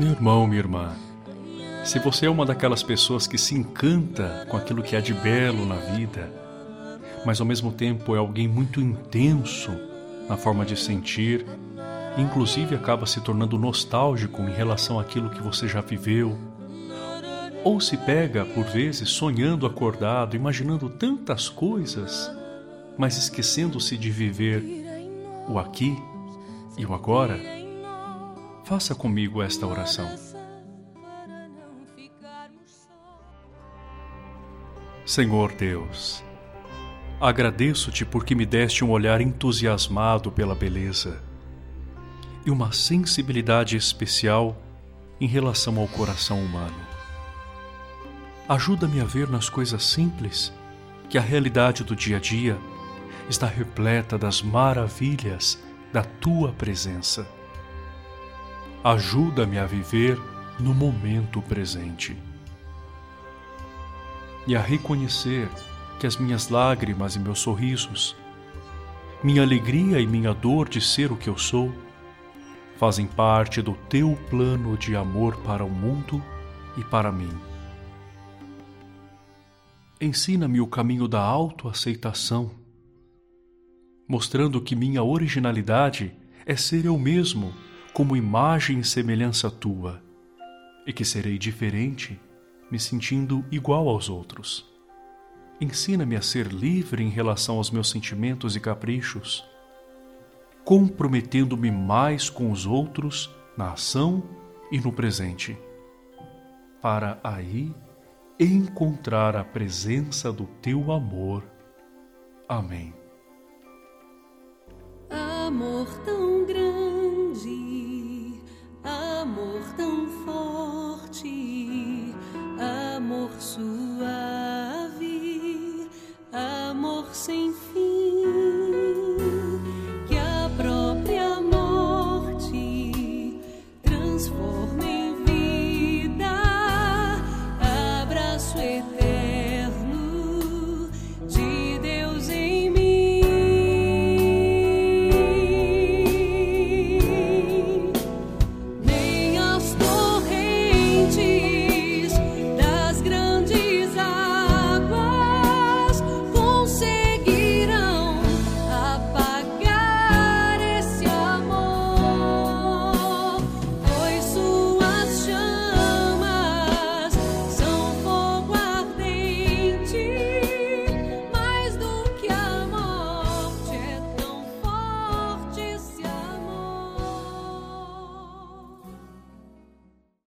Meu irmão, minha irmã, se você é uma daquelas pessoas que se encanta com aquilo que há de belo na vida, mas ao mesmo tempo é alguém muito intenso na forma de sentir, inclusive acaba se tornando nostálgico em relação àquilo que você já viveu, ou se pega, por vezes, sonhando acordado, imaginando tantas coisas, mas esquecendo-se de viver o aqui e o agora, faça comigo esta oração. Senhor Deus, agradeço-te porque me deste um olhar entusiasmado pela beleza e uma sensibilidade especial em relação ao coração humano. Ajuda-me a ver nas coisas simples que a realidade do dia a dia está repleta das maravilhas da tua presença. Ajuda-me a viver no momento presente e a reconhecer que as minhas lágrimas e meus sorrisos, minha alegria e minha dor de ser o que eu sou, fazem parte do teu plano de amor para o mundo e para mim. Ensina-me o caminho da autoaceitação, mostrando que minha originalidade é ser eu mesmo, como imagem e semelhança tua, e que serei diferente me sentindo igual aos outros. Ensina-me a ser livre em relação aos meus sentimentos e caprichos, comprometendo-me mais com os outros na ação e no presente, para aí encontrar a presença do teu amor. Amém. Amor tão grande, Forte amor suave, amor sem fim.